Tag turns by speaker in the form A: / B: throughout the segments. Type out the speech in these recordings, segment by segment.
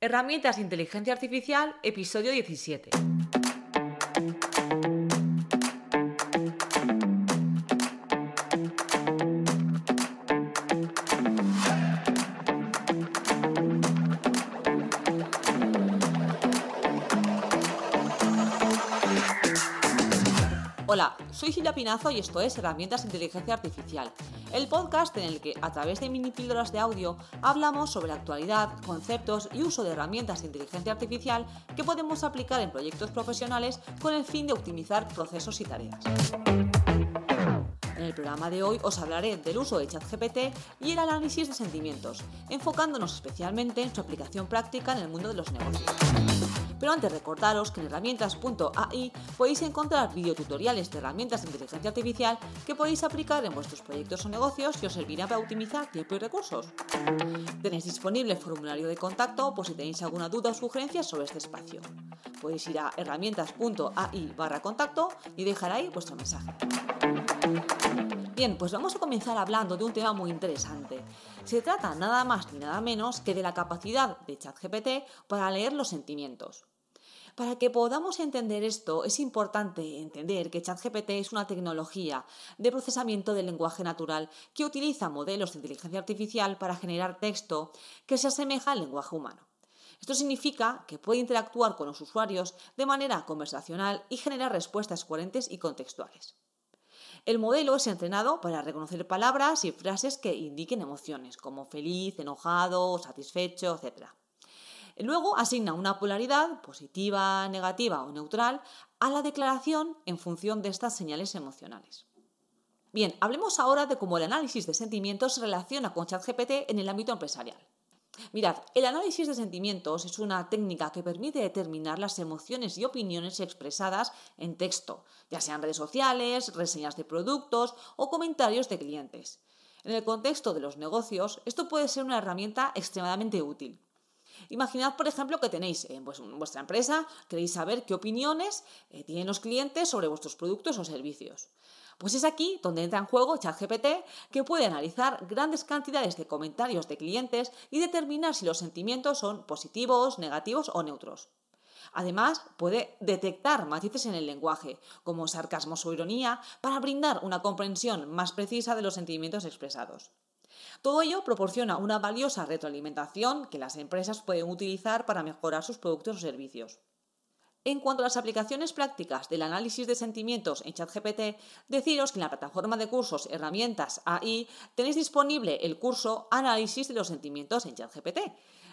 A: Herramientas de inteligencia artificial, episodio 17. Hola, soy Silvia Pinazo y esto es Herramientas de Inteligencia Artificial, el podcast en el que a través de mini píldoras de audio hablamos sobre la actualidad, conceptos y uso de herramientas de inteligencia artificial que podemos aplicar en proyectos profesionales con el fin de optimizar procesos y tareas. En el programa de hoy os hablaré del uso de ChatGPT y el análisis de sentimientos, enfocándonos especialmente en su aplicación práctica en el mundo de los negocios. Pero antes recordaros que en herramientas.ai podéis encontrar videotutoriales de herramientas de inteligencia artificial que podéis aplicar en vuestros proyectos o negocios y os servirá para optimizar tiempo y recursos. Tenéis disponible el formulario de contacto por si tenéis alguna duda o sugerencia sobre este espacio. Podéis ir a herramientas.ai barra contacto y dejar ahí vuestro mensaje. Bien, pues vamos a comenzar hablando de un tema muy interesante. Se trata nada más ni nada menos que de la capacidad de ChatGPT para leer los sentimientos. Para que podamos entender esto, es importante entender que ChatGPT es una tecnología de procesamiento del lenguaje natural que utiliza modelos de inteligencia artificial para generar texto que se asemeja al lenguaje humano. Esto significa que puede interactuar con los usuarios de manera conversacional y generar respuestas coherentes y contextuales. El modelo es entrenado para reconocer palabras y frases que indiquen emociones, como feliz, enojado, satisfecho, etc. Luego asigna una polaridad positiva, negativa o neutral a la declaración en función de estas señales emocionales. Bien, hablemos ahora de cómo el análisis de sentimientos se relaciona con ChatGPT en el ámbito empresarial. Mirad, el análisis de sentimientos es una técnica que permite determinar las emociones y opiniones expresadas en texto, ya sean redes sociales, reseñas de productos o comentarios de clientes. En el contexto de los negocios, esto puede ser una herramienta extremadamente útil. Imaginad, por ejemplo, que tenéis en vuestra empresa, queréis saber qué opiniones eh, tienen los clientes sobre vuestros productos o servicios. Pues es aquí donde entra en juego ChatGPT, que puede analizar grandes cantidades de comentarios de clientes y determinar si los sentimientos son positivos, negativos o neutros. Además, puede detectar matices en el lenguaje, como sarcasmos o ironía, para brindar una comprensión más precisa de los sentimientos expresados. Todo ello proporciona una valiosa retroalimentación que las empresas pueden utilizar para mejorar sus productos o servicios. En cuanto a las aplicaciones prácticas del análisis de sentimientos en ChatGPT, deciros que en la plataforma de cursos Herramientas AI tenéis disponible el curso Análisis de los sentimientos en ChatGPT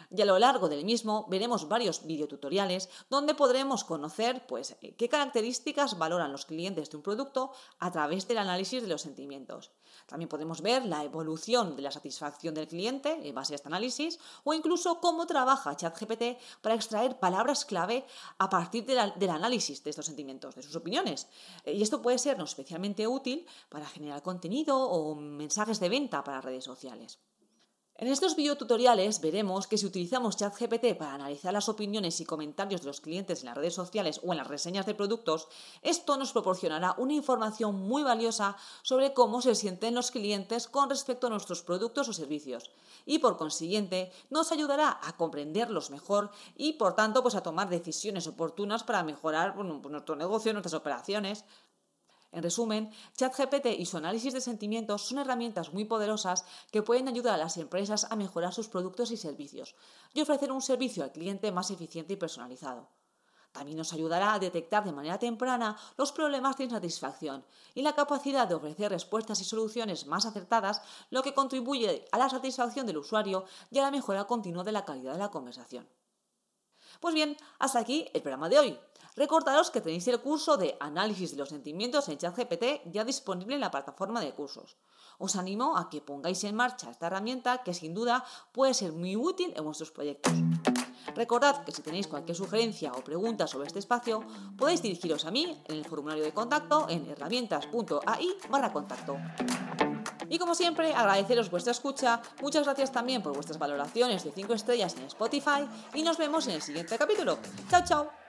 A: y a lo largo del mismo veremos varios videotutoriales donde podremos conocer pues, eh, qué características valoran los clientes de un producto a través del análisis de los sentimientos. También podemos ver la evolución de la satisfacción del cliente en base a este análisis o incluso cómo trabaja ChatGPT para extraer palabras clave a partir del análisis de estos sentimientos, de sus opiniones. Eh, y esto puede sernos especialmente útil para generar contenido o mensajes de venta para redes sociales. En estos videotutoriales veremos que si utilizamos ChatGPT para analizar las opiniones y comentarios de los clientes en las redes sociales o en las reseñas de productos, esto nos proporcionará una información muy valiosa sobre cómo se sienten los clientes con respecto a nuestros productos o servicios y por consiguiente nos ayudará a comprenderlos mejor y por tanto pues a tomar decisiones oportunas para mejorar nuestro negocio, nuestras operaciones. En resumen, ChatGPT y su análisis de sentimientos son herramientas muy poderosas que pueden ayudar a las empresas a mejorar sus productos y servicios y ofrecer un servicio al cliente más eficiente y personalizado. También nos ayudará a detectar de manera temprana los problemas de insatisfacción y la capacidad de ofrecer respuestas y soluciones más acertadas, lo que contribuye a la satisfacción del usuario y a la mejora continua de la calidad de la conversación. Pues bien, hasta aquí el programa de hoy. Recordaros que tenéis el curso de análisis de los sentimientos en ChatGPT ya disponible en la plataforma de cursos. Os animo a que pongáis en marcha esta herramienta que sin duda puede ser muy útil en vuestros proyectos. Recordad que si tenéis cualquier sugerencia o pregunta sobre este espacio, podéis dirigiros a mí en el formulario de contacto en herramientas.ai barra contacto. Y como siempre, agradeceros vuestra escucha, muchas gracias también por vuestras valoraciones de 5 estrellas en Spotify y nos vemos en el siguiente capítulo. ¡Chao, chao!